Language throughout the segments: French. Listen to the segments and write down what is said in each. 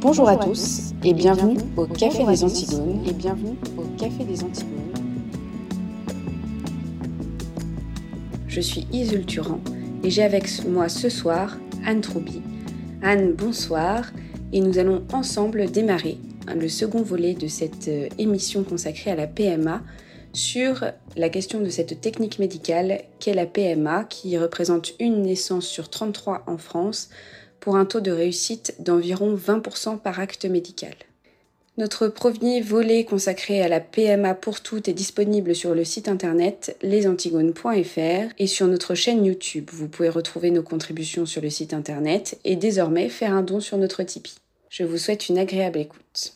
Bonjour à tous et bienvenue au Café des Antigones et bienvenue au Café des Antigones. Je suis Isul Turan et j'ai avec moi ce soir Anne Troubi. Anne, bonsoir et nous allons ensemble démarrer le second volet de cette euh, émission consacrée à la PMA sur la question de cette technique médicale qu'est la PMA qui représente une naissance sur 33 en France pour un taux de réussite d'environ 20% par acte médical. Notre premier volet consacré à la PMA pour toutes est disponible sur le site internet lesantigones.fr et sur notre chaîne YouTube. Vous pouvez retrouver nos contributions sur le site internet et désormais faire un don sur notre Tipeee. Je vous souhaite une agréable écoute.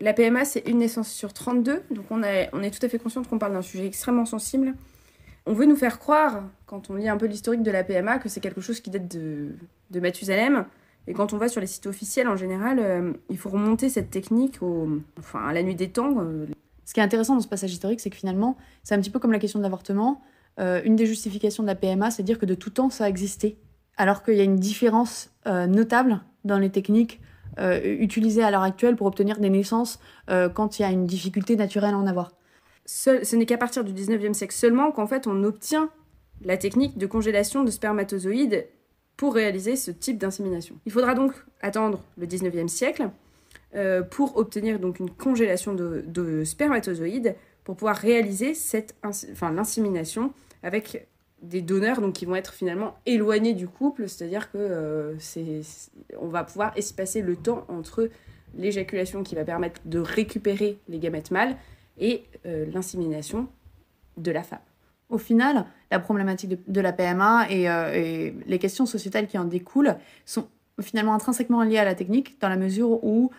La PMA, c'est une naissance sur 32, donc on est, tout à fait conscient qu'on parle d'un sujet extrêmement sensible. On veut nous faire croire, quand on lit un peu l'historique de la PMA, que c'est quelque chose qui date de, de Mathusalem. Et quand on va sur les sites officiels, en général, euh, il faut remonter cette technique au, enfin, à la nuit des temps. Euh. Ce qui est intéressant dans ce passage historique, c'est que finalement, c'est un petit peu comme la question de l'avortement. Euh, une des justifications de la PMA, c'est de dire que de tout temps, ça a existé. Alors qu'il y a une différence notable dans les techniques utilisées à l'heure actuelle pour obtenir des naissances quand il y a une difficulté naturelle à en avoir. Ce n'est qu'à partir du 19e siècle seulement qu'en fait on obtient la technique de congélation de spermatozoïdes pour réaliser ce type d'insémination. Il faudra donc attendre le 19e siècle euh, pour obtenir donc une congélation de, spermatozoïdes pour pouvoir réaliser cette enfin, l'insémination avec des donneurs donc qui vont être finalement éloignés du couple, c'est-à-dire que euh, c'est, on va pouvoir espacer le temps entre l'éjaculation qui va permettre de récupérer les gamètes mâles et euh, l'insémination de la femme. Au final, la problématique de, la PMA euh, et, les questions sociétales qui en découlent sont finalement intrinsèquement liées à la technique dans la mesure où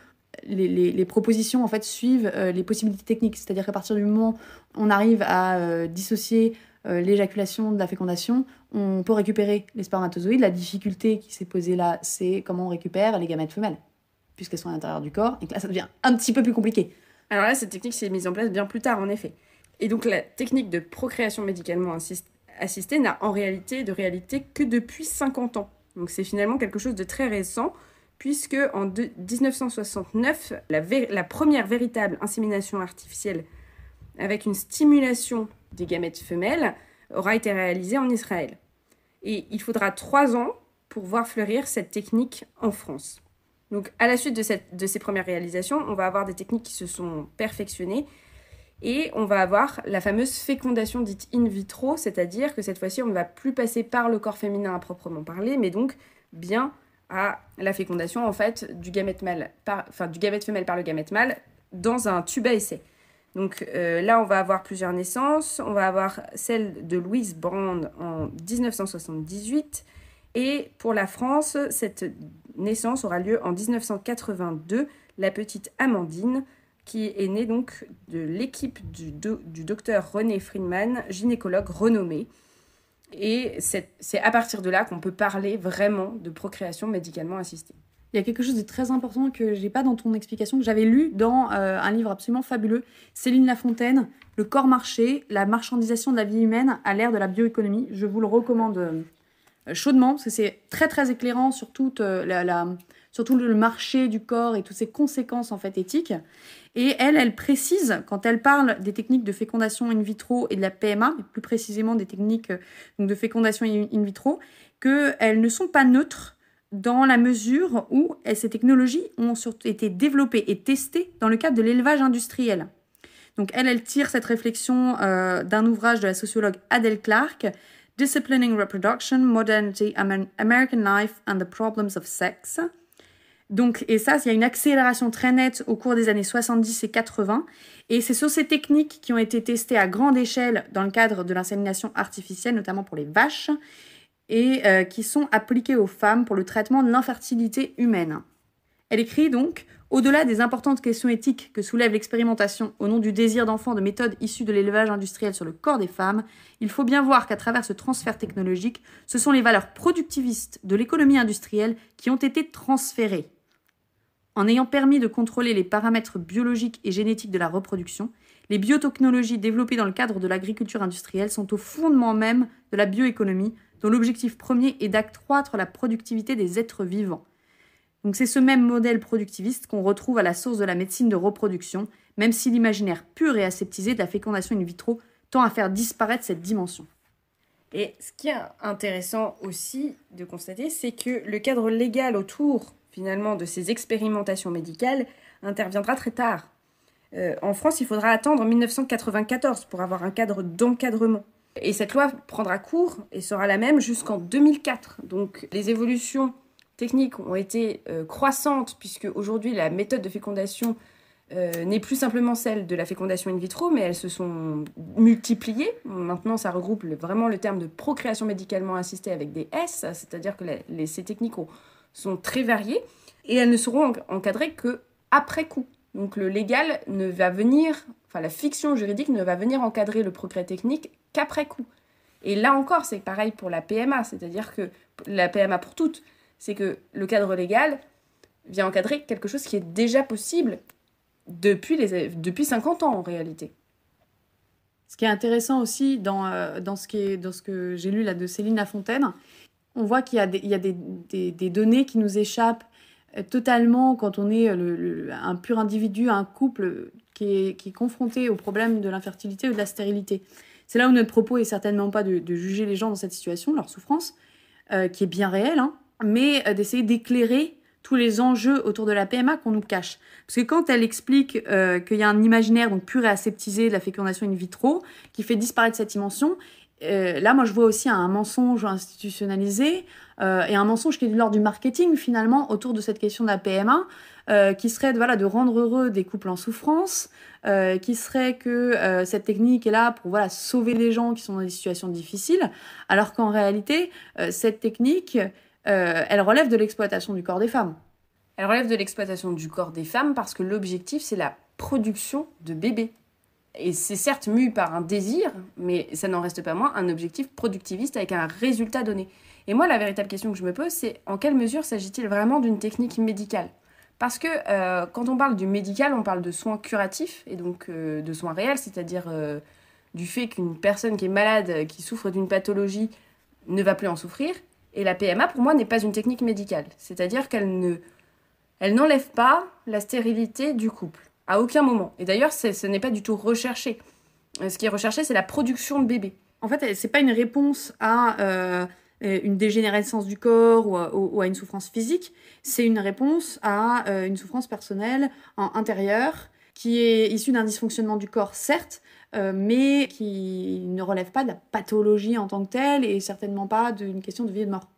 les, propositions en fait suivent euh, les possibilités techniques. C'est-à-dire qu'à partir du moment où on arrive à dissocier l'éjaculation de la fécondation, on peut récupérer les spermatozoïdes. La difficulté qui s'est posée là, c'est comment on récupère les gamètes femelles, puisqu'elles sont à l'intérieur du corps, et que là, ça devient un petit peu plus compliqué. Alors là, cette technique s'est mise en place bien plus tard, en effet. Et donc la technique de procréation médicalement assistée n'a en réalité de réalité que depuis 50 ans. Donc c'est finalement quelque chose de très récent, puisque en 1969, la, première véritable insémination artificielle avec une stimulation des gamètes femelles aura été réalisée en Israël. Et il faudra trois ans pour voir fleurir cette technique en France. Donc à la suite de, ces premières réalisations, on va avoir des techniques qui se sont perfectionnées et on va avoir la fameuse fécondation dite in vitro, c'est-à-dire que cette fois-ci, on ne va plus passer par le corps féminin à proprement parler, mais donc bien à la fécondation en fait du gamète mâle, par, enfin du gamète femelle par le gamète mâle dans un tube à essai. Donc euh, là, on va avoir plusieurs naissances. On va avoir celle de Louise Brand en 1978. Et pour la France, cette naissance aura lieu en 1982, la petite Amandine, qui est né donc de l'équipe du, du docteur René Friedman, gynécologue renommé. Et c'est à partir de là qu'on peut parler vraiment de procréation médicalement assistée. Il y a quelque chose de très important que j'ai pas dans ton explication, que j'avais lu dans euh, un livre absolument fabuleux, Céline Lafontaine, Le corps marché, la marchandisation de la vie humaine à l'ère de la bioéconomie. Je vous le recommande euh, chaudement, parce que c'est très très éclairant sur, toute, euh, la, sur tout le marché du corps et toutes ses conséquences en fait éthiques. Et elle, elle précise, quand elle parle des techniques de fécondation in vitro et de la PMA, mais plus précisément des techniques euh, de fécondation in vitro, qu'elles ne sont pas neutres dans la mesure où ces technologies ont été développées et testées dans le cadre de l'élevage industriel. Donc elle, elle tire cette réflexion euh, d'un ouvrage de la sociologue Adele Clark, Disciplining Reproduction, Modernity, American Life and the Problems of Sex, donc, et ça, il y a une accélération très nette au cours des années 70 et 80. Et c'est sur ces techniques qui ont été testées à grande échelle dans le cadre de l'insémination artificielle, notamment pour les vaches, et euh, qui sont appliquées aux femmes pour le traitement de l'infertilité humaine. Elle écrit donc Au-delà des importantes questions éthiques que soulève l'expérimentation au nom du désir d'enfant de méthodes issues de l'élevage industriel sur le corps des femmes, il faut bien voir qu'à travers ce transfert technologique, ce sont les valeurs productivistes de l'économie industrielle qui ont été transférées. En ayant permis de contrôler les paramètres biologiques et génétiques de la reproduction, les biotechnologies développées dans le cadre de l'agriculture industrielle sont au fondement même de la bioéconomie, dont l'objectif premier est d'accroître la productivité des êtres vivants. Donc c'est ce même modèle productiviste qu'on retrouve à la source de la médecine de reproduction, même si l'imaginaire pur et aseptisé de la fécondation in vitro tend à faire disparaître cette dimension. Et ce qui est intéressant aussi de constater, c'est que le cadre légal autour finalement de ces expérimentations médicales interviendra très tard. Euh, en France, il faudra attendre 1994 pour avoir un cadre d'encadrement. Et cette loi prendra cours et sera la même jusqu'en 2004. Donc les évolutions techniques ont été euh, croissantes puisque aujourd'hui la méthode de fécondation euh, n'est plus simplement celle de la fécondation in vitro, mais elles se sont multipliées. Maintenant, ça regroupe vraiment le terme de procréation médicalement assistée avec des S, c'est-à-dire que ces techniques sont très variées et elles ne seront encadrées que après coup. Donc le légal ne va venir, enfin la fiction juridique ne va venir encadrer le progrès technique qu'après coup. Et là encore, c'est pareil pour la PMA, c'est-à-dire que la PMA pour toutes, c'est que le cadre légal vient encadrer quelque chose qui est déjà possible depuis, les, depuis 50 ans en réalité. Ce qui est intéressant aussi dans, euh, dans, ce, qui dans ce que j'ai lu là de Céline Lafontaine, on voit qu'il y a, des, il y a des, des, données qui nous échappent euh, totalement quand on est le, un pur individu, un couple qui est, qui confronté au problème de l'infertilité ou de la stérilité. C'est là où notre propos est certainement pas de, juger les gens dans cette situation, leur souffrance, euh, qui est bien réelle, hein, mais d'essayer d'éclairer tous les enjeux autour de la PMA qu'on nous cache. Parce que quand elle explique euh, qu'il y a un imaginaire donc pur et aseptisé de la fécondation in vitro qui fait disparaître cette dimension, euh, là, moi, je vois aussi un mensonge institutionnalisé euh, et un mensonge qui est de l'ordre du marketing, finalement, autour de cette question de la PMA, qui serait voilà, de rendre heureux des couples en souffrance, qui serait que cette technique est là pour voilà, sauver les gens qui sont dans des situations difficiles, alors qu'en réalité, cette technique, euh, elle relève de l'exploitation du corps des femmes. Elle relève de l'exploitation du corps des femmes parce que l'objectif, c'est la production de bébés. Et c'est certes mu par un désir, mais ça n'en reste pas moins un objectif productiviste avec un résultat donné. Et moi, la véritable question que je me pose, c'est en quelle mesure s'agit-il vraiment d'une technique médicale? Parce que euh, quand on parle du médical, on parle de soins curatifs, et donc euh, de soins réels, c'est-à-dire du fait qu'une personne qui est malade, qui souffre d'une pathologie, ne va plus en souffrir. Et la PMA, pour moi, n'est pas une technique médicale. C'est-à-dire qu'elle ne, elle n'enlève pas la stérilité du couple, à aucun moment. Et d'ailleurs, ce n'est pas du tout recherché. Euh, ce qui est recherché, c'est la production de bébés. En fait, c'est pas une réponse à euh, une dégénérescence du corps ou à, une souffrance physique. C'est une réponse à euh, une souffrance personnelle intérieure qui est issue d'un dysfonctionnement du corps, certes, euh, mais qui ne relève pas de la pathologie en tant que telle et certainement pas d'une question de vie et de mort.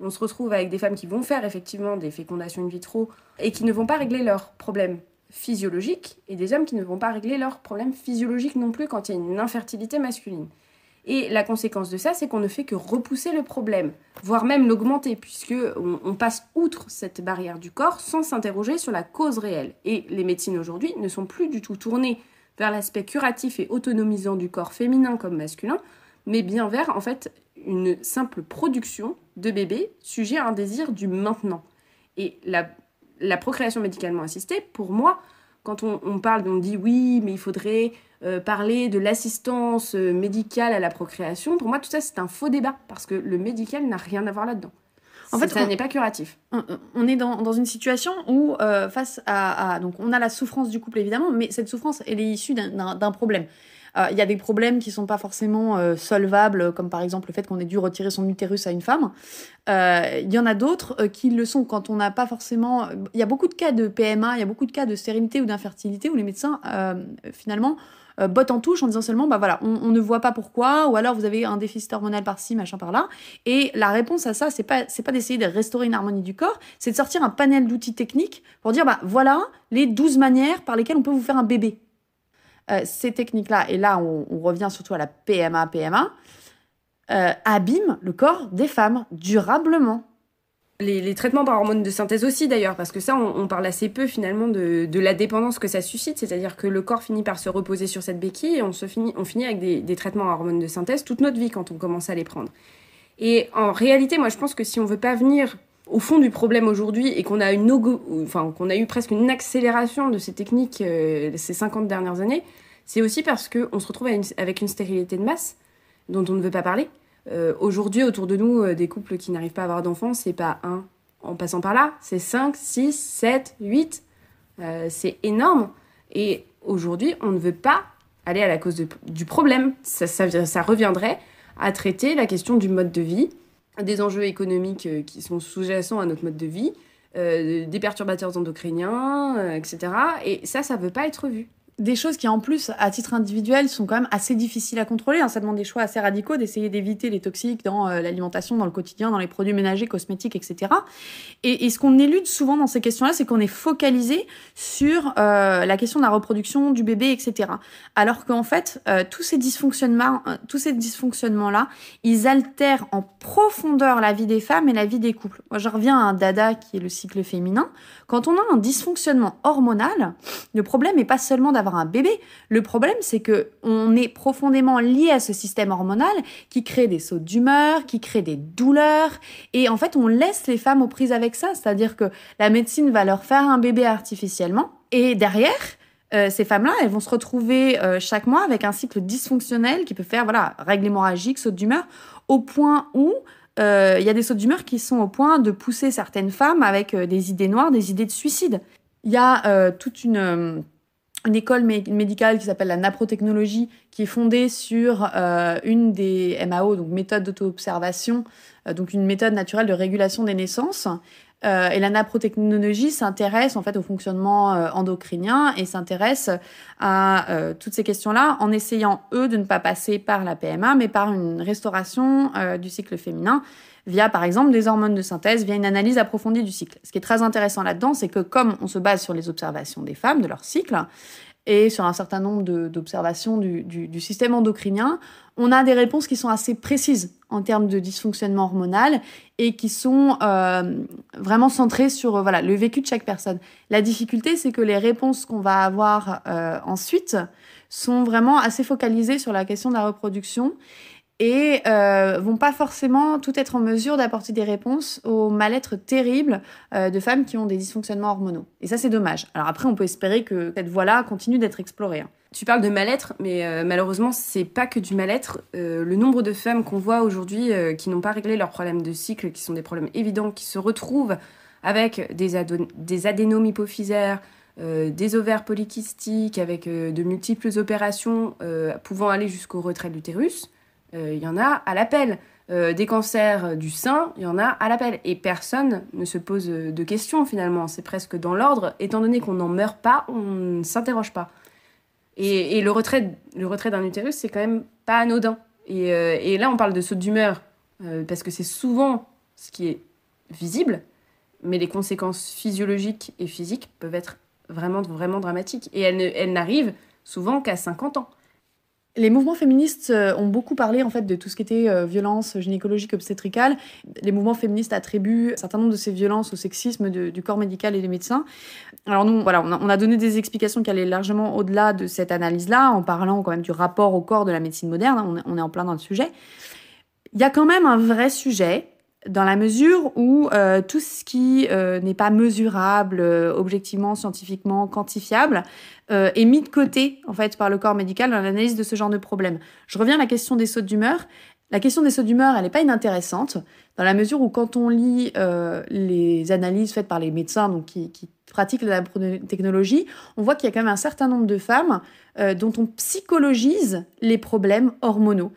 On se retrouve avec des femmes qui vont faire effectivement des fécondations in vitro et qui ne vont pas régler leurs problèmes physiologiques et des hommes qui ne vont pas régler leurs problèmes physiologiques non plus quand il y a une infertilité masculine. Et la conséquence de ça, c'est qu'on ne fait que repousser le problème, voire même l'augmenter, puisque on, passe outre cette barrière du corps sans s'interroger sur la cause réelle. Et les médecines aujourd'hui ne sont plus du tout tournées vers l'aspect curatif et autonomisant du corps féminin comme masculin, mais bien vers en fait une simple production de bébés sujet à un désir du maintenant. Et la, procréation médicalement assistée, pour moi, quand on, parle, on dit oui, mais il faudrait euh, parler de l'assistance euh, médicale à la procréation, pour moi tout ça c'est un faux débat, parce que le médical n'a rien à voir là-dedans. En fait, ça n'est pas curatif. On, est dans, une situation où, euh, face à, Donc, on a la souffrance du couple, évidemment, mais cette souffrance, elle est issue d'un problème. Euh, il y a des problèmes qui sont pas forcément euh, solvables, comme par exemple le fait qu'on ait dû retirer son utérus à une femme. Il y en a d'autres qui le sont quand on n'a pas forcément. Il y a beaucoup de cas de PMA, il y a beaucoup de cas de stérilité ou d'infertilité où les médecins, finalement, euh, botte en touche en disant seulement, bah voilà, on, ne voit pas pourquoi, ou alors vous avez un déficit hormonal par-ci, machin par-là. Et la réponse à ça, c'est pas, c'est pas d'essayer de restaurer une harmonie du corps, c'est de sortir un panel d'outils techniques pour dire, bah voilà les 12 manières par lesquelles on peut vous faire un bébé. Euh, ces techniques-là, et là on, revient surtout à la PMA, PMA, euh, abîment le corps des femmes durablement. Les, traitements par hormones de synthèse aussi d'ailleurs, parce que ça, on, parle assez peu finalement de, la dépendance que ça suscite, c'est-à-dire que le corps finit par se reposer sur cette béquille et on, se finit, on finit avec des, traitements à hormones de synthèse toute notre vie quand on commence à les prendre. Et en réalité, moi je pense que si on veut pas venir au fond du problème aujourd'hui et qu'on a, enfin, a eu presque une accélération de ces techniques euh, ces 50 dernières années, c'est aussi parce qu'on se retrouve avec une stérilité de masse dont on ne veut pas parler. Euh, aujourd'hui, autour de nous, euh, des couples qui n'arrivent pas à avoir d'enfants, c'est pas un en passant par là, c'est 5, 6, 7, 8. c'est énorme. Et aujourd'hui, on ne veut pas aller à la cause du problème. Ça, reviendrait à traiter la question du mode de vie, des enjeux économiques euh, qui sont sous-jacents à notre mode de vie, euh, des perturbateurs endocriniens, euh, etc. Et ça, ça ne veut pas être vu des choses qui en plus, à titre individuel, sont quand même assez difficiles à contrôler. Hein. Ça demande des choix assez radicaux d'essayer d'éviter les toxiques dans euh, l'alimentation, dans le quotidien, dans les produits ménagers, cosmétiques, etc. Et, ce qu'on élude souvent dans ces questions-là, c'est qu'on est focalisé sur euh, la question de la reproduction du bébé, etc. Alors qu'en fait, euh, tous ces dysfonctionnements, tous ces dysfonctionnements-là, ils altèrent en profondeur la vie des femmes et la vie des couples. Moi, je reviens à un dada qui est le cycle féminin. Quand on a un dysfonctionnement hormonal, le problème n'est pas seulement d'avoir un bébé. Le problème, c'est que on est profondément lié à ce système hormonal qui crée des sauts d'humeur, qui crée des douleurs. Et en fait, on laisse les femmes aux prises avec ça. C'est-à-dire que la médecine va leur faire un bébé artificiellement. Et derrière, euh, ces femmes-là, elles vont se retrouver euh, chaque mois avec un cycle dysfonctionnel qui peut faire, voilà, règle hémorragique, saut d'humeur, au point où euh, il y a des sauts d'humeur qui sont au point de pousser certaines femmes avec des idées noires, des idées de suicide. Il y a toute une une école médicale qui s'appelle la naprotechnologie, qui est fondée sur euh, une des MAO, donc méthode d'auto-observation, euh, donc une méthode naturelle de régulation des naissances. Euh, et la naprotechnologie s'intéresse en fait au fonctionnement endocrinien et s'intéresse à toutes ces questions-là en essayant eux de ne pas passer par la PMA, mais par une restauration du cycle féminin via par exemple des hormones de synthèse, via une analyse approfondie du cycle. Ce qui est très intéressant là-dedans, c'est que comme on se base sur les observations des femmes, de leur cycle, et sur un certain nombre d'observations du, système endocrinien, on a des réponses qui sont assez précises en termes de dysfonctionnement hormonal et qui sont euh, vraiment centrées sur voilà, le vécu de chaque personne. La difficulté, c'est que les réponses qu'on va avoir euh, ensuite sont vraiment assez focalisées sur la question de la reproduction et euh, vont pas forcément tout être en mesure d'apporter des réponses au mal-être terrible euh, de femmes qui ont des dysfonctionnements hormonaux. Et ça, c'est dommage. Alors après, on peut espérer que cette voie-là continue d'être explorée. Hein. Tu parles de mal-être, mais euh, malheureusement, c'est pas que du mal-être. Euh, le nombre de femmes qu'on voit aujourd'hui qui n'ont pas réglé leurs problèmes de cycle, qui sont des problèmes évidents, qui se retrouvent avec des, adénomes hypophysaires, des ovaires polykystiques, avec de multiples opérations pouvant aller jusqu'au retrait de l'utérus, il euh, y en a à l'appel. Euh, des cancers du sein, il y en a à l'appel. Et personne ne se pose de questions finalement. C'est presque dans l'ordre. Étant donné qu'on n'en meurt pas, on ne s'interroge pas. Et, le retrait, le retrait d'un utérus, c'est quand même pas anodin. Et, euh, là, on parle de saut d'humeur parce que c'est souvent ce qui est visible, mais les conséquences physiologiques et physiques peuvent être vraiment, vraiment dramatiques. Et elles, elles n'arrivent souvent qu'à 50 ans. Les mouvements féministes euh, ont beaucoup parlé en fait de tout ce qui était euh, violence gynécologique obstétricale. Les mouvements féministes attribuent un certain nombre de ces violences au sexisme du corps médical et des médecins. Alors nous, voilà, on a, donné des explications qui allaient largement au-delà de cette analyse-là, en parlant quand même du rapport au corps de la médecine moderne. On, on est en plein dans le sujet. Il y a quand même un vrai sujet dans la mesure où euh, tout ce qui euh, n'est pas mesurable, euh, objectivement, scientifiquement, quantifiable, est mis de côté en fait par le corps médical dans l'analyse de ce genre de problème. Je reviens à la question des sautes d'humeur. La question des sauts d'humeur, elle n'est pas inintéressante dans la mesure où quand on lit les analyses faites par les médecins donc qui, qui pratiquent la technologie, on voit qu'il y a quand même un certain nombre de femmes dont on psychologise les problèmes hormonaux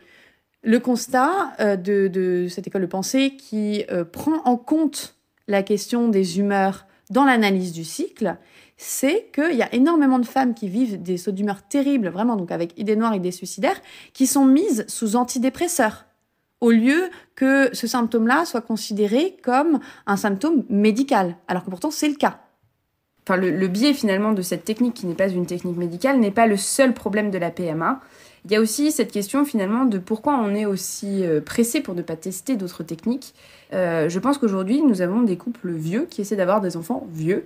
le constat euh, de, cette école de pensée qui euh, prend en compte la question des humeurs dans l'analyse du cycle, c'est qu'il y a énormément de femmes qui vivent des sauts d'humeur terribles, vraiment, donc avec idées noires, idées suicidaires, qui sont mises sous antidépresseurs, au lieu que ce symptôme-là soit considéré comme un symptôme médical, alors que pourtant c'est le cas. Enfin, le biais finalement de cette technique qui n'est pas une technique médicale n'est pas le seul problème de la PMA. Il y a aussi cette question finalement de pourquoi on est aussi euh, pressé pour ne pas tester d'autres techniques. Euh, je pense qu'aujourd'hui, nous avons des couples vieux qui essaient d'avoir des enfants vieux.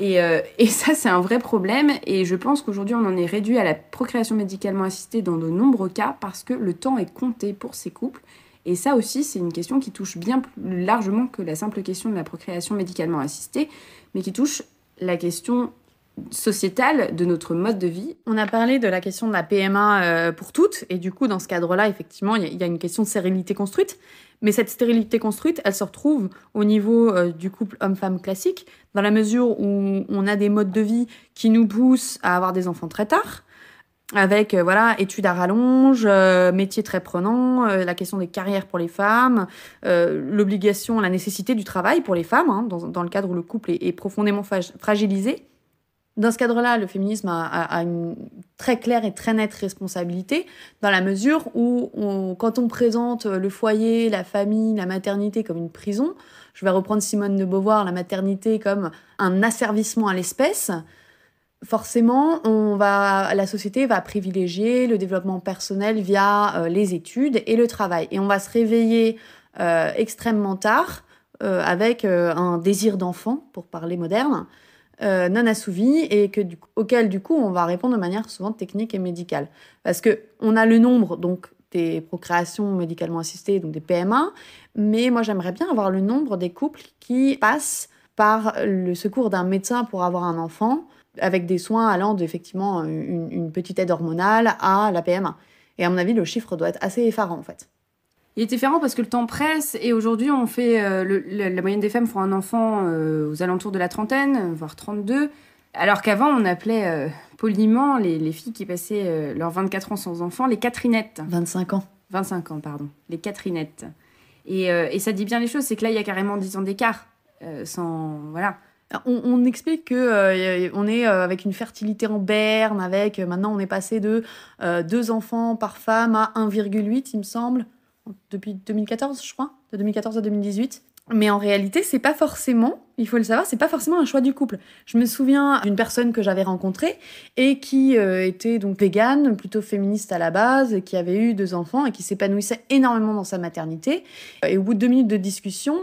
Euh, et ça, c'est un vrai problème. Et je pense qu'aujourd'hui, on en est réduit à la procréation médicalement assistée dans de nombreux cas parce que le temps est compté pour ces couples. Et ça aussi, c'est une question qui touche bien plus largement que la simple question de la procréation médicalement assistée, mais qui touche la question sociétale de notre mode de vie. On a parlé de la question de la PMA euh, pour toutes, et du coup, dans ce cadre-là, effectivement, il y, a une question de stérilité construite. Mais cette stérilité construite, elle se retrouve au niveau euh, du couple homme-femme classique, dans la mesure où on a des modes de vie qui nous poussent à avoir des enfants très tard, avec euh, voilà études à rallonge, métiers très prenants, la question des carrières pour les femmes, l'obligation, la nécessité du travail pour les femmes, hein, dans, le cadre où le couple est profondément fragilisé. Dans ce cadre-là, le féminisme a, une très claire et très nette responsabilité, dans la mesure où, quand on présente le foyer, la famille, la maternité comme une prison, je vais reprendre Simone de Beauvoir, la maternité comme un asservissement à l'espèce, forcément, la société va privilégier le développement personnel via euh, les études et le travail. Et on va se réveiller euh, extrêmement tard euh, avec un désir d'enfant, pour parler moderne, euh, non assouvi et que, du, auquel du coup on va répondre de manière souvent technique et médicale. Parce que on a le nombre donc des procréations médicalement assistées, donc des PMA, mais moi j'aimerais bien avoir le nombre des couples qui passent par le secours d'un médecin pour avoir un enfant, avec des soins allant d'effectivement une, une petite aide hormonale à la PMA. Et à mon avis, le chiffre doit être assez effarant en fait. Il est différent parce que le temps presse et aujourd'hui on fait euh, la moyenne des femmes font un enfant euh, aux alentours de la trentaine, voire 32, alors qu'avant on appelait euh, poliment les, filles qui passaient leurs 24 ans sans enfant les Catherinettes. 25 ans. 25 ans, pardon. Les Catherinettes. Et, et ça dit bien les choses, c'est que là il y a carrément 10 ans d'écart. sans. Voilà. On, explique que on est avec une fertilité en berne, avec maintenant on est passé de deux enfants par femme à 1,8 il me semble depuis 2014, je crois, de 2014 à 2018. Mais en réalité, c'est pas forcément, il faut le savoir, c'est pas forcément un choix du couple. Je me souviens d'une personne que j'avais rencontrée et qui euh, était donc végane, plutôt féministe à la base, qui avait eu deux enfants et qui s'épanouissait énormément dans sa maternité. Et au bout de deux minutes de discussion,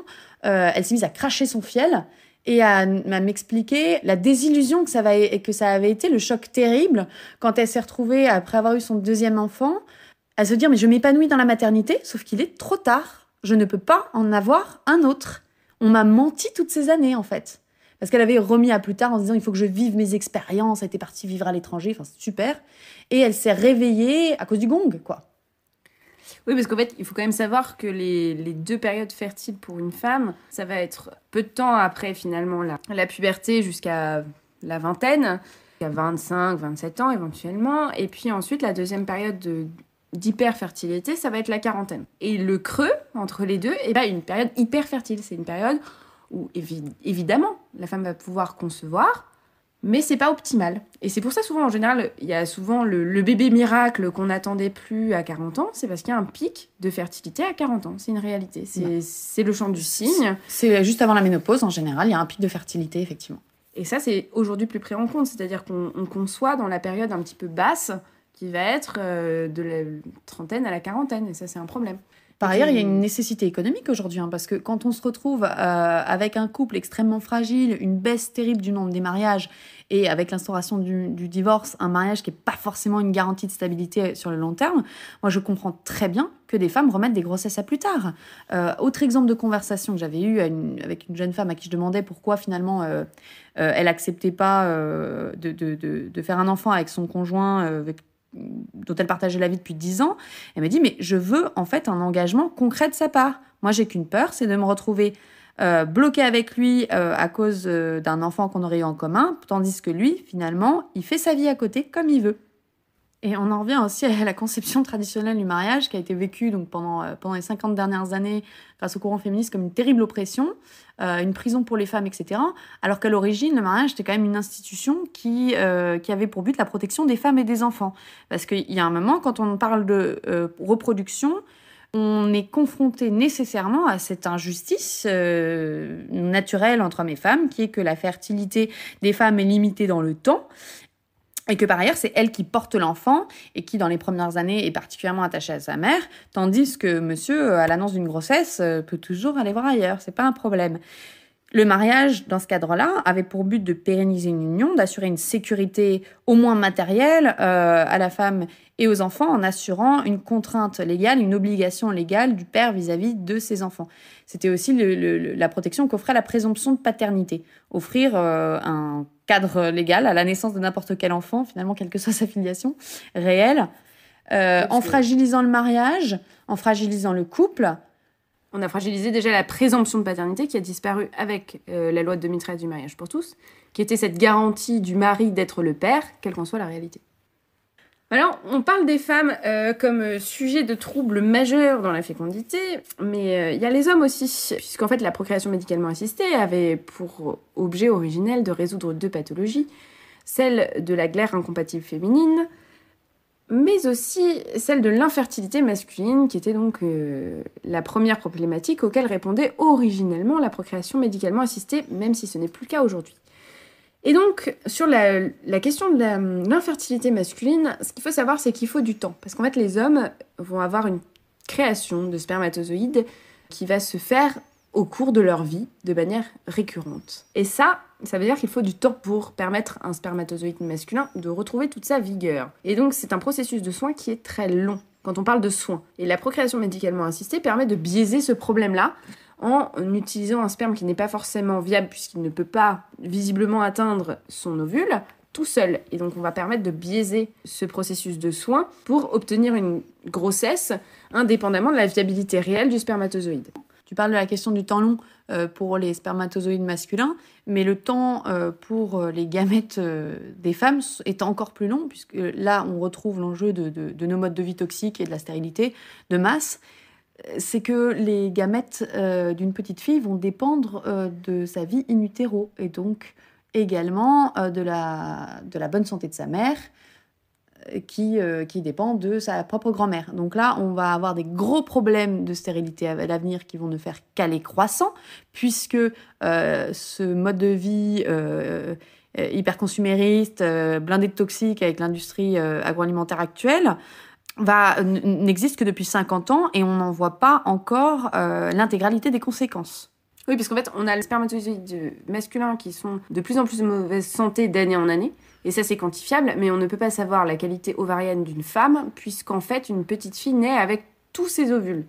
euh, elle s'est mise à cracher son fiel et à, m'expliquer la désillusion que ça, va, que ça avait été, le choc terrible quand elle s'est retrouvée après avoir eu son deuxième enfant à se dire mais je m'épanouis dans la maternité, sauf qu'il est trop tard. Je ne peux pas en avoir un autre. On m'a menti toutes ces années en fait. Parce qu'elle avait remis à plus tard en se disant il faut que je vive mes expériences, elle était partie vivre à l'étranger, enfin super. Et elle s'est réveillée à cause du gong, quoi. Oui, parce qu'en fait, il faut quand même savoir que les, les, deux périodes fertiles pour une femme, ça va être peu de temps après finalement la, la puberté jusqu'à la vingtaine, à 25, 27 ans éventuellement. Et puis ensuite, la deuxième période de, d'hyperfertilité, ça va être la quarantaine. Et le creux entre les deux, et eh ben, une période hyper fertile. C'est une période où évidemment la femme va pouvoir concevoir, mais c'est pas optimal. Et c'est pour ça souvent en général, il y a souvent le, bébé miracle qu'on n'attendait plus à 40 ans, c'est parce qu'il y a un pic de fertilité à 40 ans. C'est une réalité. C'est le champ du signe. C'est juste avant la ménopause en général, il y a un pic de fertilité effectivement. Et ça, c'est aujourd'hui plus pris en compte, c'est-à-dire qu'on conçoit dans la période un petit peu basse qui va être euh, de la trentaine à la quarantaine. Et ça, c'est un problème. Par ailleurs, il y a une nécessité économique aujourd'hui, hein, parce que quand on se retrouve euh, avec un couple extrêmement fragile, une baisse terrible du nombre des mariages, et avec l'instauration du, divorce, un mariage qui n'est pas forcément une garantie de stabilité sur le long terme, moi je comprends très bien que des femmes remettent des grossesses à plus tard. Euh, autre exemple de conversation que j'avais eu avec une jeune femme à qui je demandais pourquoi finalement elle acceptait pas de, de, de, faire un enfant avec son conjoint, avec dont elle partageait la vie depuis 10 ans, elle m'a dit mais je veux en fait un engagement concret de sa part. Moi j'ai qu'une peur, c'est de me retrouver euh, bloquée avec lui euh, à cause euh, d'un enfant qu'on aurait eu en commun, tandis que lui finalement il fait sa vie à côté comme il veut. Et on en revient aussi à la conception traditionnelle du mariage qui a été vécue donc pendant, euh, pendant les 50 dernières années grâce au courant féministe comme une terrible oppression, euh, une prison pour les femmes, etc. Alors qu'à l'origine, le mariage était quand même une institution qui, euh, qui avait pour but la protection des femmes et des enfants. Parce qu'il y a un moment, quand on parle de reproduction, on est confronté nécessairement à cette injustice naturelle entre hommes et femmes, qui est que la fertilité des femmes est limitée dans le temps et que par ailleurs, c'est elle qui porte l'enfant et qui, dans les premières années, est particulièrement attachée à sa mère, tandis que monsieur, à l'annonce d'une grossesse, euh, peut toujours aller voir ailleurs, c'est pas un problème. Le mariage, dans ce cadre-là, avait pour but de pérenniser une union, d'assurer une sécurité au moins matérielle euh, à la femme et aux enfants en assurant une contrainte légale, une obligation légale du père vis-à-vis de ses enfants. C'était aussi la protection qu'offrait la présomption de paternité, offrir euh, un cadre légal à la naissance de n'importe quel enfant, finalement, quelle que soit sa filiation réelle, euh, en fragilisant le mariage, en fragilisant le couple, on a fragilisé déjà la présomption de paternité qui a disparu avec euh, la loi de 2013 du mariage pour tous, qui était cette garantie du mari d'être le père, quelle qu'en soit la réalité. Alors, on parle des femmes euh, comme sujet de troubles majeurs dans la fécondité, mais euh, il y a les hommes aussi, puisqu'en fait la procréation médicalement assistée avait pour objet originel de résoudre deux pathologies, celle de la glaire incompatible féminine, mais aussi celle de l'infertilité masculine, qui était donc euh, la première problématique auquel répondait originellement la procréation médicalement assistée, même si ce n'est plus le cas aujourd'hui. Et donc, sur la, question de l'infertilité masculine, ce qu'il faut savoir, c'est qu'il faut du temps. Parce qu'en fait, les hommes vont avoir une création de spermatozoïdes qui va se faire au cours de leur vie de manière récurrente. Et ça, ça veut dire qu'il faut du temps pour permettre à un spermatozoïde masculin de retrouver toute sa vigueur. Et donc c'est un processus de soins qui est très long quand on parle de soins. Et la procréation médicalement assistée permet de biaiser ce problème-là en utilisant un sperme qui n'est pas forcément viable puisqu'il ne peut pas visiblement atteindre son ovule tout seul. Et donc on va permettre de biaiser ce processus de soins pour obtenir une grossesse indépendamment de la viabilité réelle du spermatozoïde. Tu parles de la question du temps long euh, pour les spermatozoïdes masculins, mais le temps euh, pour euh, les gamètes des femmes est encore plus long, puisque là, on retrouve l'enjeu de, nos modes de vie toxiques et de la stérilité de masse. C'est que les gamètes d'une petite fille vont dépendre de sa vie in utero et donc également de, la, de la bonne santé de sa mère, qui, euh, qui dépend de sa propre grand-mère. Donc là, on va avoir des gros problèmes de stérilité à l'avenir qui vont ne faire qu'aller croissant, puisque euh, ce mode de vie euh, hyper consumériste, blindé de toxiques avec l'industrie agroalimentaire actuelle, n'existe que depuis 50 ans et on n'en voit pas encore l'intégralité des conséquences. Oui, parce qu'en fait, on a les spermatozoïdes masculins qui sont de plus en plus de mauvaise santé d'année en année. Et ça, c'est quantifiable, mais on ne peut pas savoir la qualité ovarienne d'une femme, puisqu'en fait, une petite fille naît avec tous ses ovules.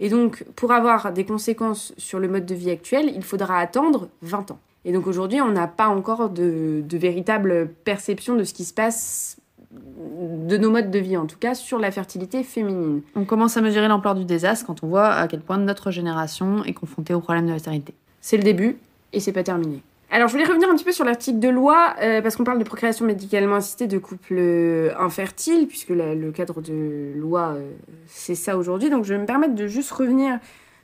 Et donc, pour avoir des conséquences sur le mode de vie actuel, il faudra attendre 20 ans. Et donc aujourd'hui, on n'a pas encore de, de, véritable perception de ce qui se passe de nos modes de vie, en tout cas sur la fertilité féminine. On commence à mesurer l'ampleur du désastre quand on voit à quel point notre génération est confrontée au problème de la stérilité. C'est le début et c'est pas terminé. Alors, je voulais revenir un petit peu sur l'article de loi, euh, parce qu'on parle de procréation médicalement assistée de couples euh, infertiles, puisque le cadre de loi, euh, c'est ça aujourd'hui. Donc, je vais me permettre de juste revenir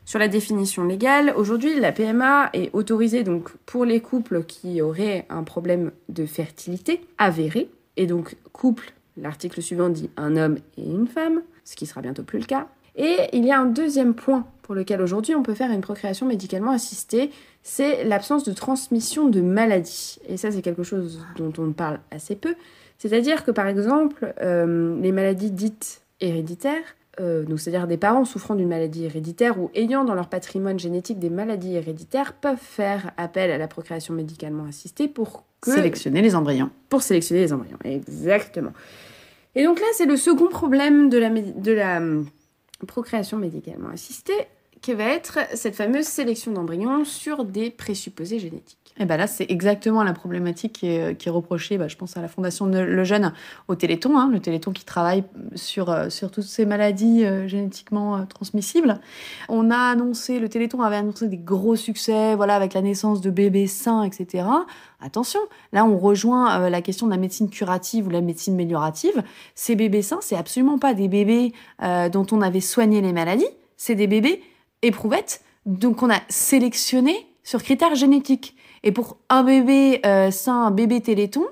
sur la définition légale. Aujourd'hui, la PMA est autorisée donc, pour les couples qui auraient un problème de fertilité avéré. Et donc, couple, l'article suivant dit un homme et une femme, ce qui sera bientôt plus le cas. Et il y a un deuxième point pour lequel aujourd'hui on peut faire une procréation médicalement assistée, c'est l'absence de transmission de maladies. Et ça, c'est quelque chose dont on parle assez peu. C'est-à-dire que, par exemple, euh, les maladies dites héréditaires, euh, c'est-à-dire des parents souffrant d'une maladie héréditaire ou ayant dans leur patrimoine génétique des maladies héréditaires, peuvent faire appel à la procréation médicalement assistée pour sélectionner les embryons. Pour sélectionner les embryons, exactement. Et donc là, c'est le second problème de la, de la procréation médicalement assistée, qui va être cette fameuse sélection d'embryons sur des présupposés génétiques. Et bien là, c'est exactement la problématique qui est, reprochée, bah, je pense à la Fondation Le Jeune, au Téléthon, hein, le Téléthon qui travaille sur, euh, sur toutes ces maladies euh, génétiquement euh, transmissibles. On a annoncé, le Téléthon avait annoncé des gros succès, voilà, avec la naissance de bébés sains, etc. Attention, là on rejoint la question de la médecine curative ou la médecine améliorative. Ces bébés sains, c'est absolument pas des bébés dont on avait soigné les maladies, c'est des bébés éprouvettes, donc on a sélectionné sur critères génétiques. Et pour un bébé euh, sain, un bébé téléthon,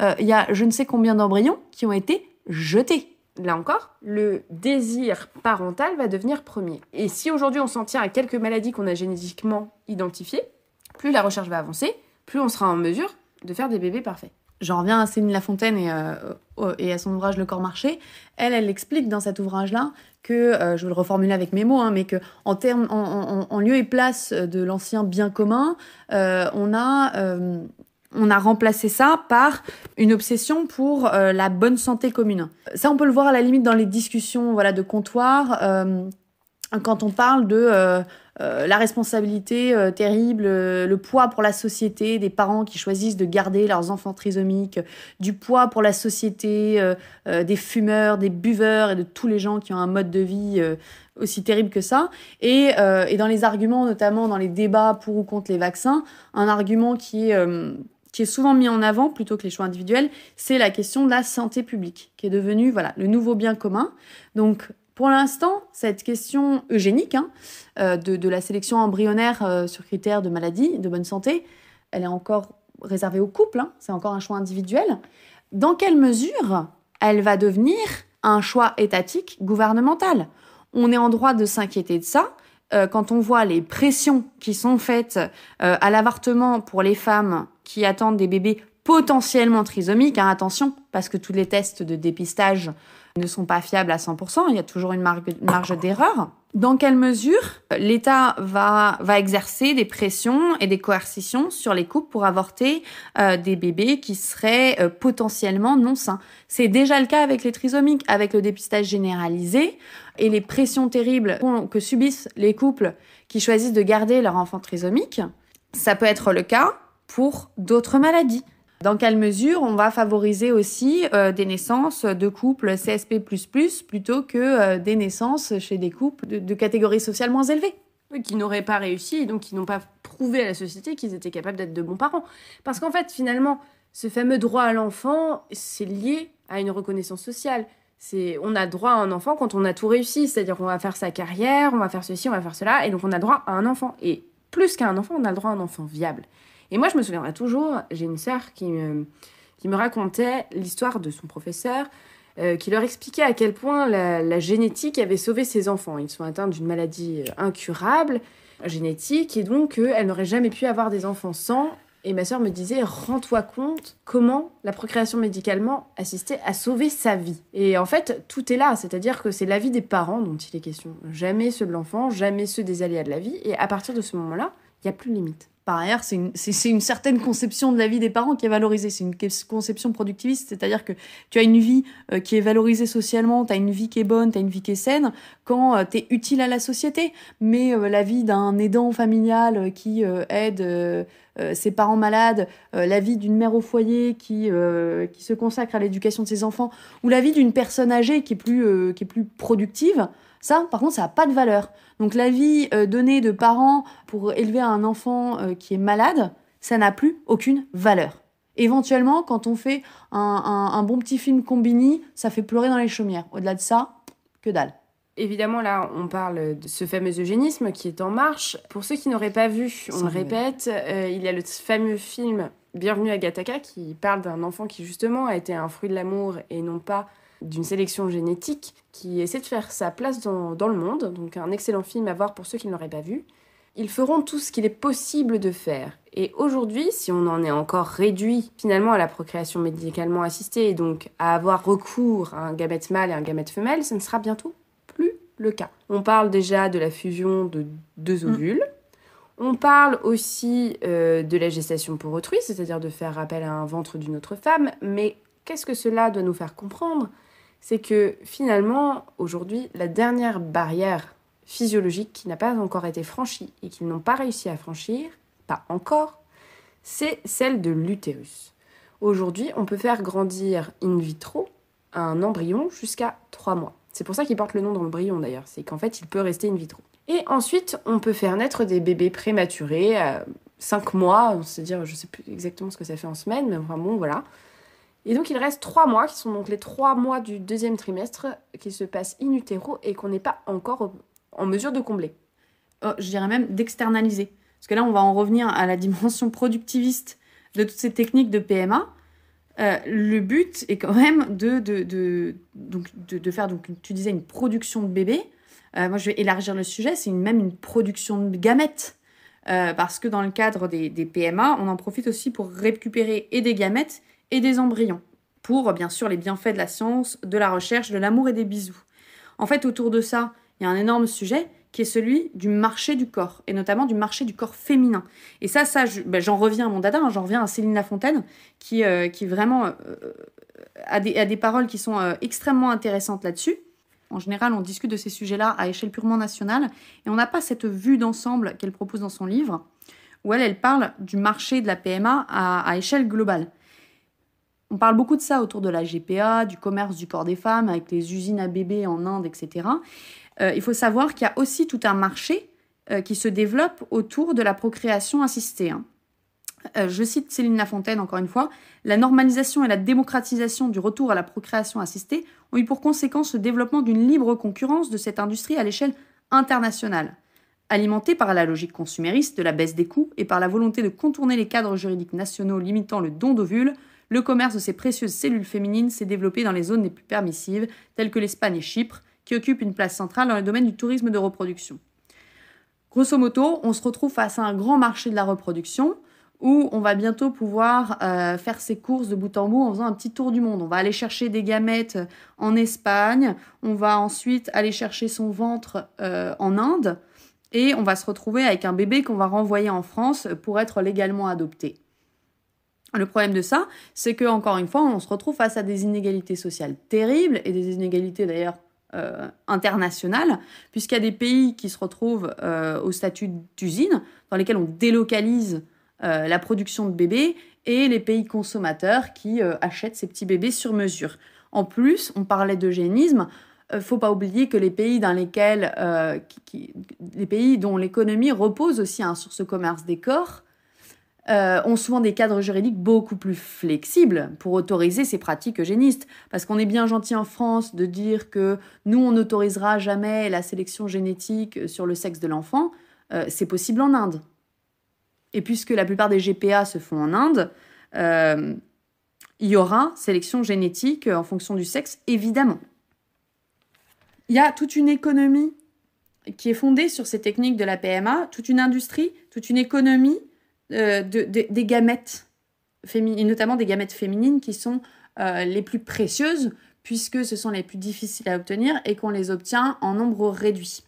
euh, il y a je ne sais combien d'embryons qui ont été jetés. Là encore, le désir parental va devenir premier. Et si aujourd'hui on s'en tient à quelques maladies qu'on a génétiquement identifiées, plus la recherche va avancer, plus on sera en mesure de faire des bébés parfaits. J'en reviens à Céline Lafontaine et, et à son ouvrage Le corps marché. Elle, elle explique dans cet ouvrage-là que, je vais le reformuler avec mes mots, hein, mais que en, lieu et place de l'ancien bien commun, on a on a remplacé ça par une obsession pour euh, la bonne santé commune. Ça, on peut le voir à la limite dans les discussions voilà, de comptoir, euh, quand on parle de euh, la responsabilité terrible, le poids pour la société des parents qui choisissent de garder leurs enfants trisomiques, du poids pour la société des fumeurs, des buveurs et de tous les gens qui ont un mode de vie aussi terrible que ça. Et, et, dans les arguments, notamment dans les débats pour ou contre les vaccins, un argument qui est qui est souvent mis en avant plutôt que les choix individuels, c'est la question de la santé publique, qui est devenue voilà, le nouveau bien commun. Donc, pour l'instant, cette question eugénique hein, euh, de, la sélection embryonnaire euh, sur critères de maladie, de bonne santé, elle est encore réservée au couple, hein, c'est encore un choix individuel. Dans quelle mesure elle va devenir un choix étatique gouvernemental? On est en droit de s'inquiéter de ça, euh, quand on voit les pressions qui sont faites à l'avortement pour les femmes qui attendent des bébés potentiellement trisomiques. Hein, attention, parce que tous les tests de dépistage ne sont pas fiables à 100%, il y a toujours une marge, d'erreur. Dans quelle mesure l'État va, va exercer des pressions et des coercitions sur les couples pour avorter euh, des bébés qui seraient euh, potentiellement non sains C'est déjà le cas avec les trisomiques, avec le dépistage généralisé et les pressions terribles que subissent les couples qui choisissent de garder leur enfant trisomique. Ça peut être le cas pour d'autres maladies. Dans quelle mesure on va favoriser aussi euh, des naissances de couples CSP++ plutôt que euh, des naissances chez des couples de, catégories sociales moins élevées? Qui n'auraient pas réussi et donc qui n'ont pas prouvé à la société qu'ils étaient capables d'être de bons parents. Parce qu'en fait, finalement, ce fameux droit à l'enfant, c'est lié à une reconnaissance sociale. C'est, on a droit à un enfant quand on a tout réussi, c'est-à-dire qu'on va faire sa carrière, on va faire ceci, on va faire cela, et donc on a droit à un enfant. Et plus qu'à un enfant, on a le droit à un enfant viable. Et moi, je me souviendrai toujours, j'ai une sœur qui me, racontait l'histoire de son professeur, euh, qui leur expliquait à quel point la, génétique avait sauvé ses enfants. Ils sont atteints d'une maladie euh, incurable, génétique, et donc euh, elle n'aurait jamais pu avoir des enfants sans. Et ma sœur me disait, rends-toi compte comment la procréation médicalement assistée a sauvé sa vie. Et en fait, tout est là, c'est-à-dire que c'est la vie des parents dont il est question. Jamais ceux de l'enfant, jamais ceux des aléas de la vie. Et à partir de ce moment-là, il n'y a plus de limite. Par ailleurs, c'est une, certaine conception de la vie des parents qui est valorisée. C'est une conception productiviste, c'est-à-dire que tu as une vie euh, qui est valorisée socialement, tu as une vie qui est bonne, tu as une vie qui est saine quand euh, tu es utile à la société. Mais euh, la vie d'un aidant familial qui aide ses parents malades, la vie d'une mère au foyer qui, qui se consacre à l'éducation de ses enfants, ou la vie d'une personne âgée qui est plus, qui est plus productive, ça, par contre, ça n'a pas de valeur. Donc la vie euh, donnée de parents pour élever un enfant euh, qui est malade, ça n'a plus aucune valeur. Éventuellement, quand on fait un, bon petit film combini, ça fait pleurer dans les chaumières. Au-delà de ça, que dalle. Évidemment, là, on parle de ce fameux eugénisme qui est en marche. Pour ceux qui n'auraient pas vu, on le répète, euh, il y a le fameux film Bienvenue à Gataka qui parle d'un enfant qui justement a été un fruit de l'amour et non pas d'une sélection génétique qui essaie de faire sa place dans, dans, le monde, donc un excellent film à voir pour ceux qui ne l'auraient pas vu. Ils feront tout ce qu'il est possible de faire. Et aujourd'hui, si on en est encore réduit finalement à la procréation médicalement assistée et donc à avoir recours à un gamète mâle et un gamète femelle, ce ne sera bientôt plus le cas. On parle déjà de la fusion de deux mm. ovules. On parle aussi euh, de la gestation pour autrui, c'est-à-dire de faire appel à un ventre d'une autre femme, mais qu'est-ce que cela doit nous faire comprendre? C'est que finalement, aujourd'hui, la dernière barrière physiologique qui n'a pas encore été franchie et qu'ils n'ont pas réussi à franchir, pas encore, c'est celle de l'utérus. Aujourd'hui, on peut faire grandir in vitro un embryon jusqu'à 3 mois. C'est pour ça qu'il porte le nom d'embryon d'ailleurs, c'est qu'en fait il peut rester in vitro. Et ensuite, on peut faire naître des bébés prématurés à 5 mois, c'est-à-dire, je sais plus exactement ce que ça fait en semaine, mais vraiment, bon, voilà. Et donc il reste trois mois, qui sont donc les trois mois du deuxième trimestre, qui se passent in utero et qu'on n'est pas encore en mesure de combler. Oh, je dirais même d'externaliser. Parce que là, on va en revenir à la dimension productiviste de toutes ces techniques de PMA. Euh, le but est quand même de, de, de, donc, de, faire, donc, tu disais, une production de bébés. Euh, moi, je vais élargir le sujet, c'est même une production de gamètes. Euh, parce que dans le cadre des, des, PMA, on en profite aussi pour récupérer et des gamètes et des embryons, pour bien sûr les bienfaits de la science, de la recherche, de l'amour et des bisous. En fait, autour de ça, il y a un énorme sujet qui est celui du marché du corps, et notamment du marché du corps féminin. Et ça, ça ben, j'en reviens à mon dada, hein, j'en reviens à Céline Lafontaine, qui, euh, qui vraiment euh, a, des, a, des, paroles qui sont euh, extrêmement intéressantes là-dessus. En général, on discute de ces sujets-là à échelle purement nationale, et on n'a pas cette vue d'ensemble qu'elle propose dans son livre, où elle, elle parle du marché de la PMA à échelle globale. On parle beaucoup de ça autour de la GPA, du commerce du corps des femmes, avec les usines à bébés en Inde, etc. Euh, il faut savoir qu'il y a aussi tout un marché euh, qui se développe autour de la procréation assistée. Hein. Euh, je cite Céline Lafontaine encore une fois, la normalisation et la démocratisation du retour à la procréation assistée ont eu pour conséquence le développement d'une libre concurrence de cette industrie à l'échelle internationale. Alimentée par la logique consumériste de la baisse des coûts et par la volonté de contourner les cadres juridiques nationaux limitant le don d'ovules, le commerce de ces précieuses cellules féminines s'est développé dans les zones les plus permissives, telles que l'Espagne et Chypre, qui occupe une place centrale dans le domaine du tourisme de reproduction. Grosso modo, on se retrouve face à un grand marché de la reproduction où on va bientôt pouvoir euh, faire ses courses de bout en bout en faisant un petit tour du monde. On va aller chercher des gamètes en Espagne, on va ensuite aller chercher son ventre euh, en Inde et on va se retrouver avec un bébé qu'on va renvoyer en France pour être légalement adopté. Le problème de ça, c'est que encore une fois, on se retrouve face à des inégalités sociales terribles et des inégalités d'ailleurs euh, internationale, puisqu'il y a des pays qui se retrouvent euh, au statut d'usine, dans lesquels on délocalise euh, la production de bébés, et les pays consommateurs qui achètent ces petits bébés sur mesure. En plus, on parlait d'eugénisme, faut pas oublier que les pays dans lesquels, les pays dont l'économie repose aussi hein, sur ce commerce des corps, euh, ont souvent des cadres juridiques beaucoup plus flexibles pour autoriser ces pratiques eugénistes. Parce qu'on est bien gentil en France de dire que nous, on n'autorisera jamais la sélection génétique sur le sexe de l'enfant. Euh, c'est possible en Inde. Et puisque la plupart des GPA se font en Inde, euh, il y aura sélection génétique en fonction du sexe, évidemment. Il y a toute une économie qui est fondée sur ces techniques de la PMA, toute une industrie, toute une économie euh, des gamètes féminines, notamment des gamètes féminines qui sont euh, les plus précieuses puisque ce sont les plus difficiles à obtenir et qu'on les obtient en nombre réduit.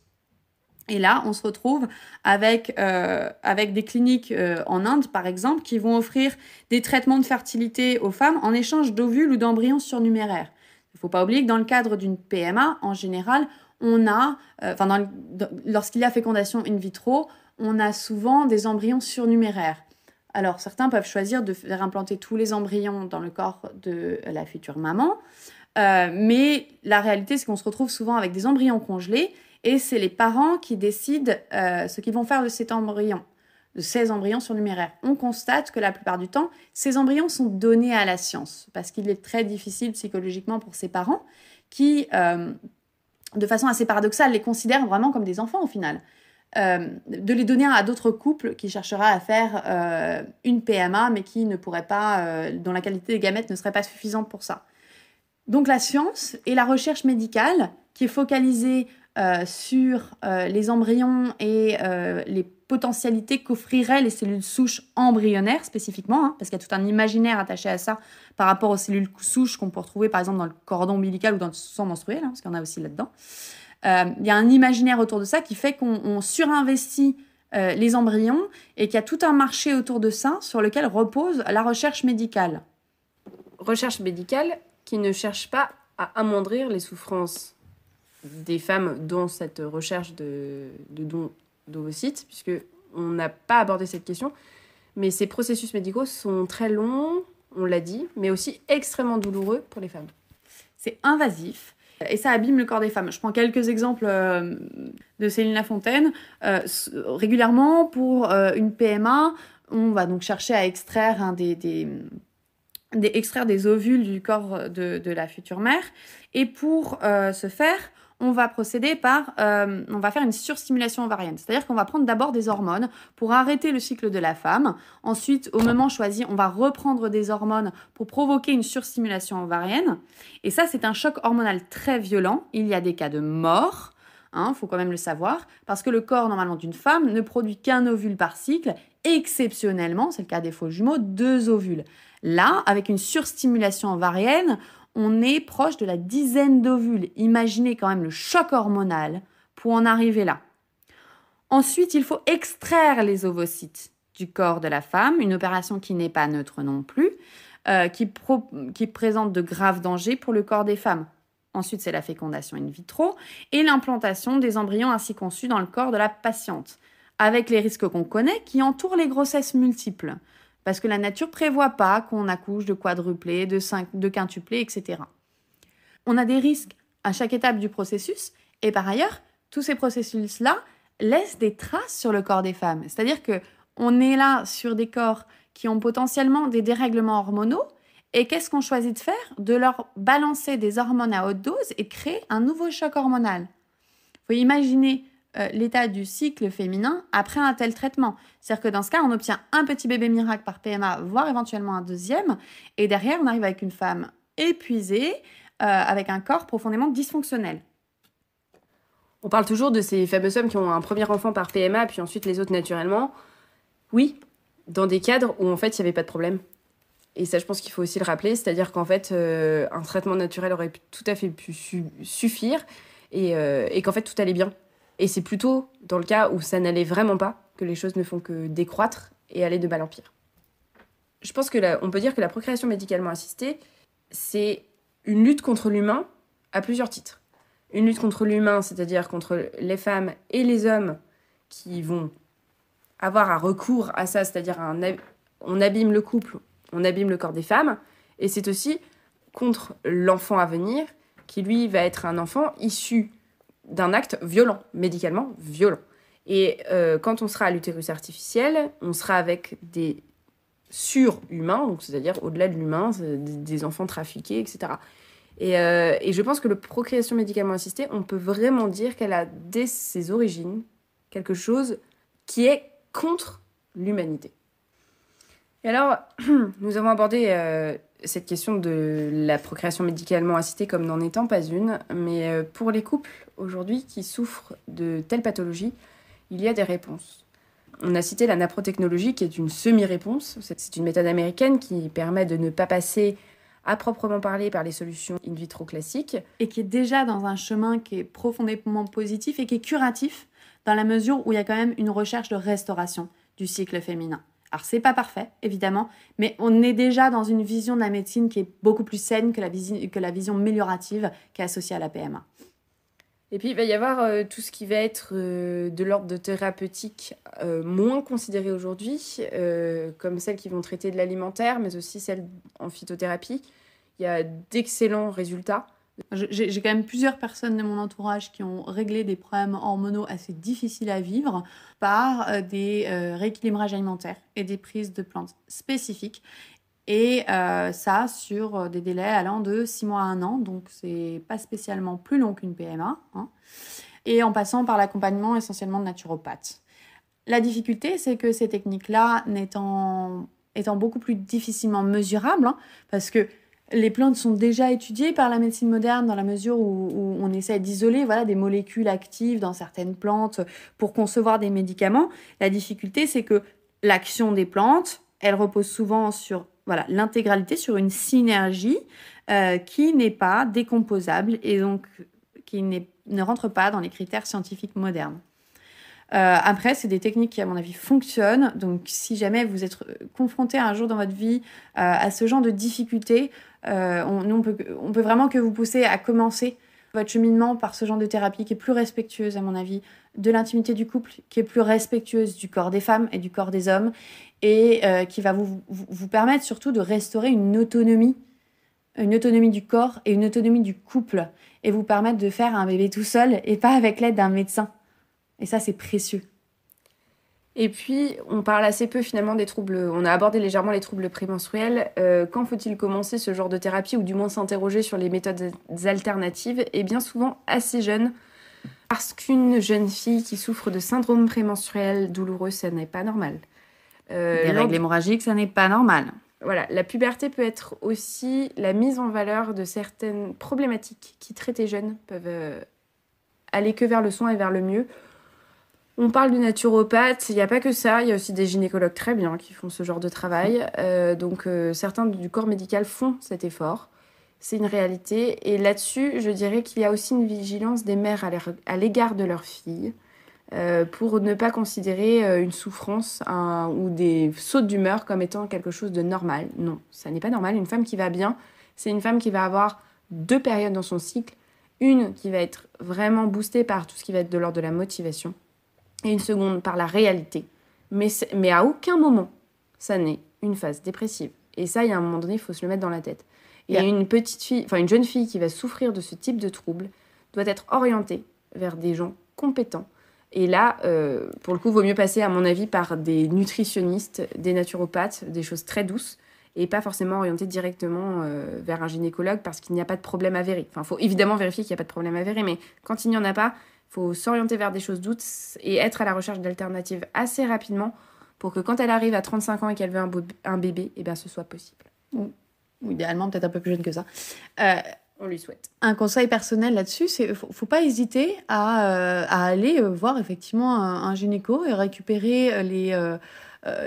Et là, on se retrouve avec, euh, avec des cliniques en Inde, par exemple, qui vont offrir des traitements de fertilité aux femmes en échange d'ovules ou d'embryons surnuméraires. Il ne faut pas oublier que dans le cadre d'une PMA, en général, on a, enfin, lorsqu'il y a fécondation in vitro, on a souvent des embryons surnuméraires. Alors certains peuvent choisir de faire implanter tous les embryons dans le corps de la future maman, euh, mais la réalité c'est qu'on se retrouve souvent avec des embryons congelés et c'est les parents qui décident euh, ce qu'ils vont faire de cet embryon, de ces embryons surnuméraires. On constate que la plupart du temps, ces embryons sont donnés à la science parce qu'il est très difficile psychologiquement pour ces parents qui, euh, de façon assez paradoxale, les considèrent vraiment comme des enfants au final. Euh, de les donner à d'autres couples qui chercheraient à faire euh, une PMA, mais qui ne pourraient pas, euh, dont la qualité des gamètes ne serait pas suffisante pour ça. Donc la science et la recherche médicale, qui est focalisée sur les embryons et les potentialités qu'offriraient les cellules souches embryonnaires spécifiquement, hein, parce qu'il y a tout un imaginaire attaché à ça par rapport aux cellules souches qu'on peut retrouver par exemple dans le cordon ombilical ou dans le sang menstruel, hein, parce qu'il y en a aussi là-dedans. Euh, il y a un imaginaire autour de ça qui fait qu'on surinvestit euh, les embryons et qu'il y a tout un marché autour de ça sur lequel repose la recherche médicale. Recherche médicale qui ne cherche pas à amoindrir les souffrances des femmes dans cette recherche de, de dons d'ovocytes, puisque on n'a pas abordé cette question. Mais ces processus médicaux sont très longs, on l'a dit, mais aussi extrêmement douloureux pour les femmes. C'est invasif, et ça abîme le corps des femmes. Je prends quelques exemples euh, de Céline Lafontaine. Euh, régulièrement, pour euh, une PMA, on va donc chercher à extraire des, des, des ovules du corps de, de, la future mère. Et pour ce faire, on va procéder par, euh, on va faire une surstimulation ovarienne. C'est-à-dire qu'on va prendre d'abord des hormones pour arrêter le cycle de la femme. Ensuite, au moment choisi, on va reprendre des hormones pour provoquer une surstimulation ovarienne. Et ça, c'est un choc hormonal très violent. Il y a des cas de mort. Il hein, faut quand même le savoir, parce que le corps normalement d'une femme ne produit qu'un ovule par cycle, exceptionnellement, c'est le cas des faux jumeaux, deux ovules. Là, avec une surstimulation ovarienne, on est proche de la dizaine d'ovules. Imaginez quand même le choc hormonal pour en arriver là. Ensuite, il faut extraire les ovocytes du corps de la femme, une opération qui n'est pas neutre non plus, euh, qui, qui présente de graves dangers pour le corps des femmes. Ensuite, c'est la fécondation in vitro et l'implantation des embryons ainsi conçus dans le corps de la patiente, avec les risques qu'on connaît qui entourent les grossesses multiples. Parce que la nature prévoit pas qu'on accouche de quadruplés, de, de quintuplés, etc. On a des risques à chaque étape du processus et par ailleurs, tous ces processus-là laissent des traces sur le corps des femmes. C'est-à-dire que on est là sur des corps qui ont potentiellement des dérèglements hormonaux. Et qu'est-ce qu'on choisit de faire? De leur balancer des hormones à haute dose et créer un nouveau choc hormonal. Vous faut imaginer euh, l'état du cycle féminin après un tel traitement. C'est-à-dire que dans ce cas, on obtient un petit bébé miracle par PMA, voire éventuellement un deuxième. Et derrière, on arrive avec une femme épuisée, euh, avec un corps profondément dysfonctionnel. On parle toujours de ces fameuses hommes qui ont un premier enfant par PMA, puis ensuite les autres naturellement. Oui, dans des cadres où en fait il n'y avait pas de problème. Et ça, je pense qu'il faut aussi le rappeler, c'est-à-dire qu'en fait, euh, un traitement naturel aurait tout à fait pu suffire euh, et, qu'en fait, tout allait bien. Et c'est plutôt dans le cas où ça n'allait vraiment pas que les choses ne font que décroître et aller de mal en pire. Je pense que on peut dire que la procréation médicalement assistée, c'est une lutte contre l'humain à plusieurs titres. Une lutte contre l'humain, c'est-à-dire contre les femmes et les hommes qui vont avoir un recours à ça, c'est-à-dire on abîme le couple, on abîme le corps des femmes, et c'est aussi contre l'enfant à venir, qui lui va être un enfant issu d'un acte violent, médicalement violent. Et euh, quand on sera à l'utérus artificiel, on sera avec des surhumains, donc c'est-à-dire au-delà de l'humain, des enfants trafiqués, etc. Et, euh, et, je pense que la procréation médicalement assistée, on peut vraiment dire qu'elle a dès ses origines quelque chose qui est contre l'humanité. Et alors, nous avons abordé euh, cette question de la procréation médicalement assistée comme n'en étant pas une, mais euh, pour les couples aujourd'hui qui souffrent de telles pathologies, il y a des réponses. On a cité la naprotechnologie qui est une semi-réponse. C'est une méthode américaine qui permet de ne pas passer à proprement parler par les solutions in vitro classiques. Et qui est déjà dans un chemin qui est profondément positif et qui est curatif dans la mesure où il y a quand même une recherche de restauration du cycle féminin. Alors c'est pas parfait, évidemment, mais on est déjà dans une vision de la médecine qui est beaucoup plus saine que la, que la vision améliorative qui est associée à la PMA. Et puis il va y avoir euh, tout ce qui va être euh, de l'ordre de thérapeutique euh, moins considéré aujourd'hui, comme celles qui vont traiter de l'alimentaire, mais aussi celles en phytothérapie. Il y a d'excellents résultats. J'ai quand même plusieurs personnes de mon entourage qui ont réglé des problèmes hormonaux assez difficiles à vivre par euh, des euh, rééquilibrages alimentaires et des prises de plantes spécifiques. Et euh, ça sur des délais allant de 6 mois à 1 an, donc c'est pas spécialement plus long qu'une PMA. Hein. et en passant par l'accompagnement essentiellement de naturopathes. La difficulté, c'est que ces techniques-là, étant, étant beaucoup plus difficilement mesurables, hein, parce que les plantes sont déjà étudiées par la médecine moderne dans la mesure où, on essaie d'isoler voilà, des molécules actives dans certaines plantes pour concevoir des médicaments. La difficulté, c'est que l'action des plantes, elle repose souvent sur voilà, l'intégralité, sur une synergie euh, qui n'est pas décomposable et donc qui ne rentre pas dans les critères scientifiques modernes. Euh, après, c'est des techniques qui, à mon avis, fonctionnent. Donc, si jamais vous êtes confronté un jour dans votre vie euh, à ce genre de difficultés, euh, on, peut, on peut vraiment que vous pousser à commencer votre cheminement par ce genre de thérapie qui est plus respectueuse, à mon avis, de l'intimité du couple, qui est plus respectueuse du corps des femmes et du corps des hommes, et qui va vous, vous permettre surtout de restaurer une autonomie, une autonomie du corps et une autonomie du couple, et vous permettre de faire un bébé tout seul et pas avec l'aide d'un médecin. Et ça, c'est précieux. Et puis, on parle assez peu finalement des troubles, on a abordé légèrement les troubles prémenstruels. Euh, quand faut-il commencer ce genre de thérapie ou du moins s'interroger sur les méthodes alternatives? Et bien souvent assez jeune, parce qu'une jeune fille qui souffre de syndrome prémenstruel douloureux, ça n'est pas normal. Euh, des règles hémorragiques, ça n'est pas normal. Voilà, la puberté peut être aussi la mise en valeur de certaines problématiques qui, très jeunes, peuvent euh, aller que vers le soin et vers le mieux On parle du naturopathe, il n'y a pas que ça, il y a aussi des gynécologues très bien qui font ce genre de travail. Euh, donc euh, certains du corps médical font cet effort. C'est une réalité. Et là-dessus, je dirais qu'il y a aussi une vigilance des mères à l'égard de leurs filles. Euh, pour ne pas considérer une souffrance ou des sautes d'humeur comme étant quelque chose de normal. Non, ça n'est pas normal. Une femme qui va bien, c'est une femme qui va avoir deux périodes dans son cycle. Une qui va être vraiment boostée par tout ce qui va être de l'ordre de la motivation et une seconde par la réalité. Mais, mais à aucun moment, ça n'est une phase dépressive. Et ça, il y a un moment donné, il faut se le mettre dans la tête. Et une petite fille, enfin une jeune fille qui va souffrir de ce type de trouble doit être orientée vers des gens compétents. Et là, euh, pour le coup, vaut mieux passer, à mon avis, par des nutritionnistes, des naturopathes, des choses très douces, et pas forcément orienter directement euh, vers un gynécologue parce qu'il n'y a pas de problème avéré. Enfin, il faut évidemment vérifier qu'il n'y a pas de problème avéré, mais quand il n'y en a pas, faut s'orienter vers des choses douces et être à la recherche d'alternatives assez rapidement pour que quand elle arrive à 35 ans et qu'elle veut un, un bébé, eh bien, ce soit possible. Ou, idéalement, peut-être un peu plus jeune que ça. Euh, on lui souhaite. Un conseil personnel là-dessus, c'est faut, faut pas hésiter à, euh, à aller euh, voir effectivement un, un, gynéco et récupérer les euh,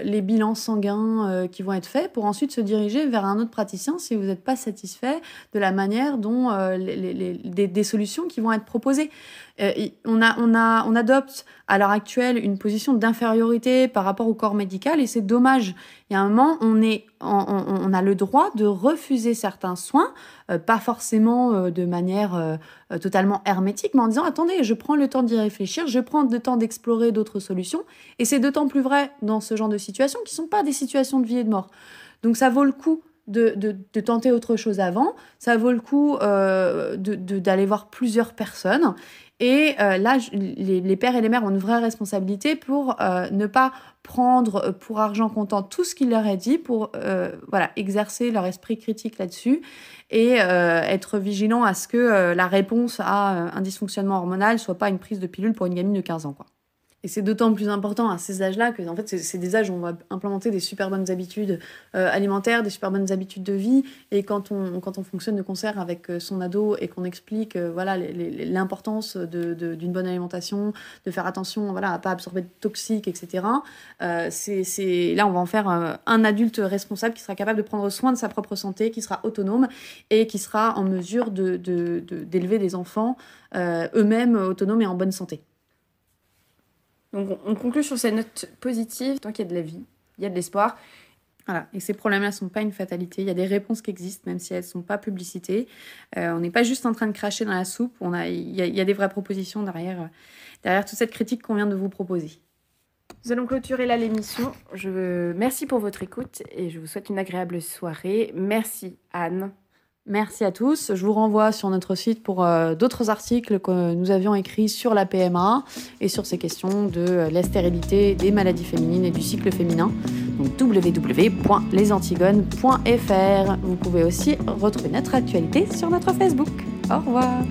les bilans sanguins qui vont être faits pour ensuite se diriger vers un autre praticien si vous n'êtes pas satisfait de la manière dont les, des, solutions qui vont être proposées. On, a, on, a, on adopte à l'heure actuelle une position d'infériorité par rapport au corps médical et c'est dommage. Il y a un moment, on, est, on, a le droit de refuser certains soins, pas forcément de manière totalement hermétique, mais en disant attendez, je prends le temps d'y réfléchir, je prends le temps d'explorer d'autres solutions. Et c'est d'autant plus vrai dans ce genre de situations qui ne sont pas des situations de vie et de mort. Donc ça vaut le coup de, de, tenter autre chose avant, ça vaut le coup euh, d'aller voir plusieurs personnes. Et euh, là, les, les, pères et les mères ont une vraie responsabilité pour euh, ne pas prendre pour argent comptant tout ce qu'il leur est dit, pour voilà, exercer leur esprit critique là-dessus et être vigilant à ce que la réponse à un dysfonctionnement hormonal soit pas une prise de pilule pour une gamine de 15 ans. Quoi. Et c'est d'autant plus important à ces âges-là que en fait, c'est des âges où on va implémenter des super bonnes habitudes euh, alimentaires, des super bonnes habitudes de vie. Et quand on, quand on fonctionne de concert avec euh, son ado et qu'on explique euh, voilà l'importance d'une de, bonne alimentation, de faire attention voilà, à pas absorber de toxiques, etc., c'est là, on va en faire un adulte responsable qui sera capable de prendre soin de sa propre santé, qui sera autonome et qui sera en mesure d'élever de, des enfants eux-mêmes autonomes et en bonne santé. Donc on, conclut sur cette note positive. Tant qu'il y a de la vie, il y a de l'espoir. Voilà. Et ces problèmes-là ne sont pas une fatalité. Il y a des réponses qui existent, même si elles ne sont pas publicitées. Euh, on n'est pas juste en train de cracher dans la soupe. On a, il, y a, il y a des vraies propositions derrière, derrière toute cette critique qu'on vient de vous proposer. Nous allons clôturer là l'émission. Je merci pour votre écoute et je vous souhaite une agréable soirée. Merci Anne. Merci à tous. Je vous renvoie sur notre site pour euh, d'autres articles que nous avions écrits sur la PMA et sur ces questions de euh, la stérilité, des maladies féminines et du cycle féminin. Donc www.lesantigones.fr. Vous pouvez aussi retrouver notre actualité sur notre Facebook. Au revoir.